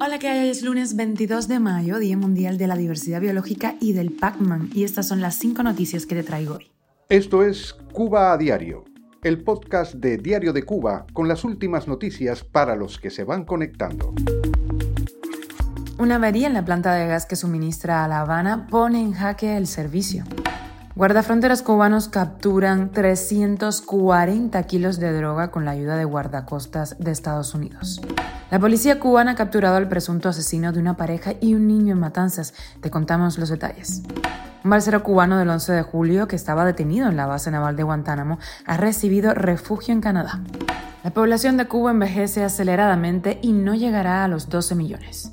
Hola, ¿qué hay? Hoy es lunes 22 de mayo, Día Mundial de la Diversidad Biológica y del Pac-Man, y estas son las cinco noticias que te traigo hoy. Esto es Cuba a Diario, el podcast de Diario de Cuba con las últimas noticias para los que se van conectando. Una avería en la planta de gas que suministra a La Habana pone en jaque el servicio. Guardafronteras cubanos capturan 340 kilos de droga con la ayuda de guardacostas de Estados Unidos. La policía cubana ha capturado al presunto asesino de una pareja y un niño en Matanzas. Te contamos los detalles. Un balsero cubano del 11 de julio, que estaba detenido en la base naval de Guantánamo, ha recibido refugio en Canadá. La población de Cuba envejece aceleradamente y no llegará a los 12 millones.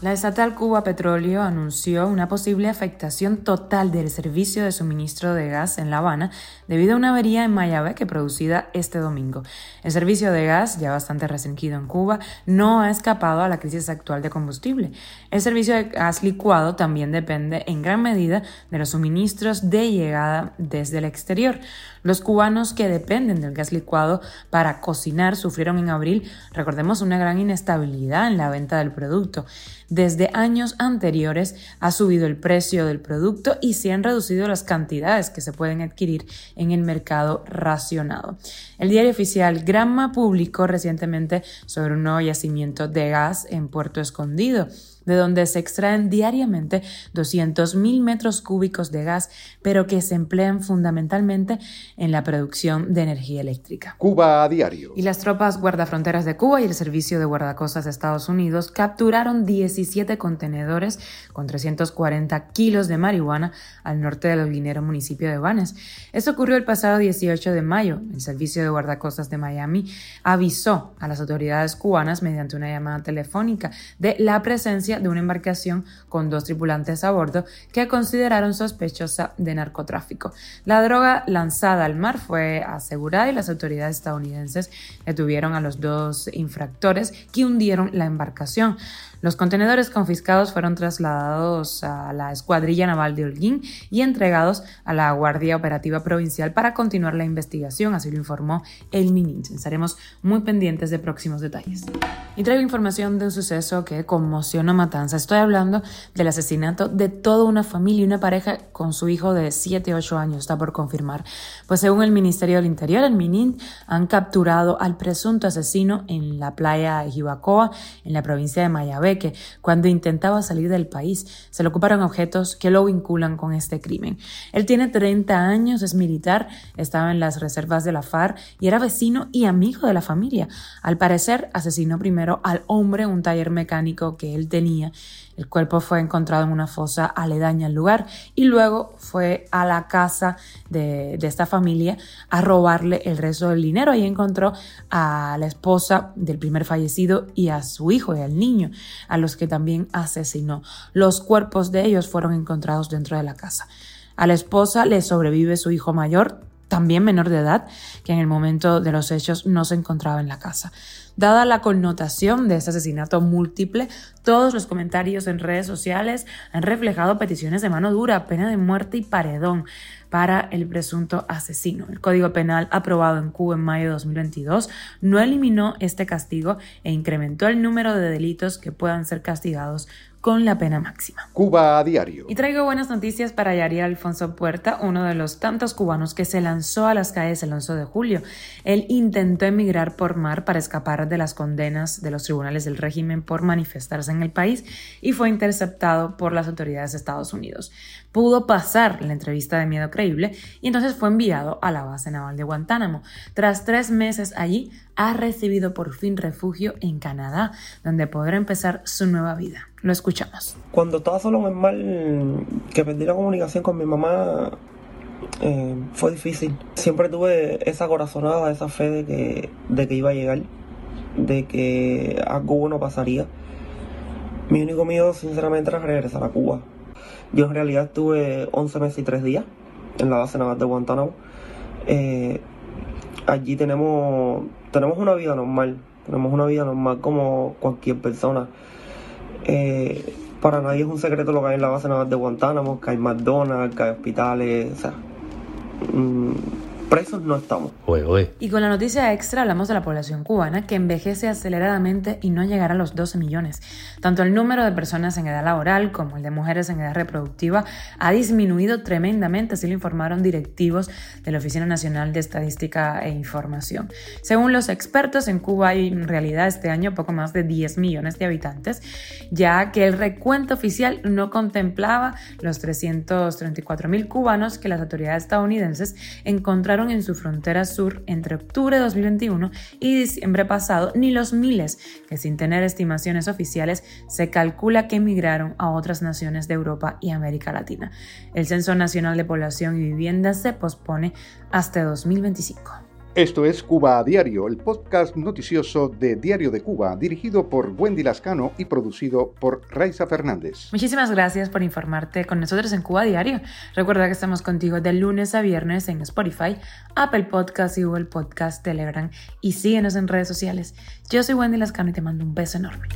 La estatal Cuba Petróleo anunció una posible afectación total del servicio de suministro de gas en La Habana debido a una avería en Mayabeque producida este domingo. El servicio de gas, ya bastante resentido en Cuba, no ha escapado a la crisis actual de combustible. El servicio de gas licuado también depende en gran medida de los suministros de llegada desde el exterior. Los cubanos que dependen del gas licuado para cocinar sufrieron en abril, recordemos, una gran inestabilidad en la venta del producto. Desde años anteriores ha subido el precio del producto y se han reducido las cantidades que se pueden adquirir en el mercado racionado. El diario oficial Granma publicó recientemente sobre un nuevo yacimiento de gas en Puerto Escondido de donde se extraen diariamente 200.000 metros cúbicos de gas, pero que se emplean fundamentalmente en la producción de energía eléctrica. Cuba a diario. Y las tropas guardafronteras de Cuba y el Servicio de Guardacostas de Estados Unidos capturaron 17 contenedores con 340 kilos de marihuana al norte del Guinero municipio de Banes. Esto ocurrió el pasado 18 de mayo. El Servicio de Guardacostas de Miami avisó a las autoridades cubanas mediante una llamada telefónica de la presencia de una embarcación con dos tripulantes a bordo que consideraron sospechosa de narcotráfico. La droga lanzada al mar fue asegurada y las autoridades estadounidenses detuvieron a los dos infractores que hundieron la embarcación. Los contenedores confiscados fueron trasladados a la Escuadrilla Naval de Holguín y entregados a la Guardia Operativa Provincial para continuar la investigación, así lo informó el MININS. Estaremos muy pendientes de próximos detalles. Y traigo información de un suceso que conmocionó Matanza. Estoy hablando del asesinato de toda una familia y una pareja con su hijo de 7 8 años, está por confirmar. Pues según el Ministerio del Interior, el MININT han capturado al presunto asesino en la playa de Jibacoa, en la provincia de Mayabé que cuando intentaba salir del país. Se le ocuparon objetos que lo vinculan con este crimen. Él tiene 30 años, es militar, estaba en las reservas de la FARC y era vecino y amigo de la familia. Al parecer, asesinó primero al hombre un taller mecánico que él tenía el cuerpo fue encontrado en una fosa aledaña al lugar y luego fue a la casa de, esta familia a robarle el resto del dinero. Ahí encontró a la esposa del primer fallecido y a su hijo y al niño, a los que también asesinó. Los cuerpos de ellos fueron encontrados dentro de la casa. A la esposa le sobrevive su hijo mayor, también menor de edad, que en el momento de los hechos no se encontraba en la casa. Dada la connotación de este asesinato múltiple, todos los comentarios en redes sociales han reflejado peticiones de mano dura, pena de muerte y paredón para el presunto asesino. El Código Penal aprobado en Cuba en mayo de 2022 no eliminó este castigo e incrementó el número de delitos que puedan ser castigados con la pena máxima. Cuba a diario. Y traigo buenas noticias para Yari Alfonso Puerta, uno de los tantos cubanos que se lanzó a las calles el 11 de julio. Él intentó emigrar por mar para escapar de las condenas de los tribunales del régimen por manifestarse en el país y fue interceptado por las autoridades de Estados Unidos. Pudo pasar la entrevista de miedo creíble y entonces fue enviado a la base naval de Guantánamo. Tras tres meses allí, ha recibido por fin refugio en Canadá, donde podrá empezar su nueva vida. Lo escuchamos. Cuando estaba solo en el mar, que perdí la comunicación con mi mamá, eh, fue difícil. Siempre tuve esa corazonada, esa fe de que, de que iba a llegar, de que algo bueno pasaría. Mi único miedo, sinceramente, era regresar a Cuba. Yo en realidad estuve 11 meses y 3 días en la base naval de Guantánamo. Eh, allí tenemos, tenemos una vida normal, tenemos una vida normal como cualquier persona. Eh, para nadie es un secreto lo que hay en la base naval de Guantánamo, que hay McDonald's, que hay hospitales, o sea, mm, presos no estamos. Y con la noticia extra hablamos de la población cubana que envejece aceleradamente y no llegará a los 12 millones. Tanto el número de personas en edad laboral como el de mujeres en edad reproductiva ha disminuido tremendamente, así lo informaron directivos de la Oficina Nacional de Estadística e Información. Según los expertos, en Cuba hay en realidad este año poco más de 10 millones de habitantes, ya que el recuento oficial no contemplaba los 334 mil cubanos que las autoridades estadounidenses encontraron en su frontera sur entre octubre de 2021 y diciembre pasado, ni los miles que sin tener estimaciones oficiales se calcula que emigraron a otras naciones de Europa y América Latina. El Censo Nacional de Población y Vivienda se pospone hasta 2025. Esto es Cuba a Diario, el podcast noticioso de Diario de Cuba, dirigido por Wendy Lascano y producido por Raiza Fernández. Muchísimas gracias por informarte con nosotros en Cuba a Diario. Recuerda que estamos contigo de lunes a viernes en Spotify, Apple Podcast y Google Podcast, Telegram y síguenos en redes sociales. Yo soy Wendy Lascano y te mando un beso enorme.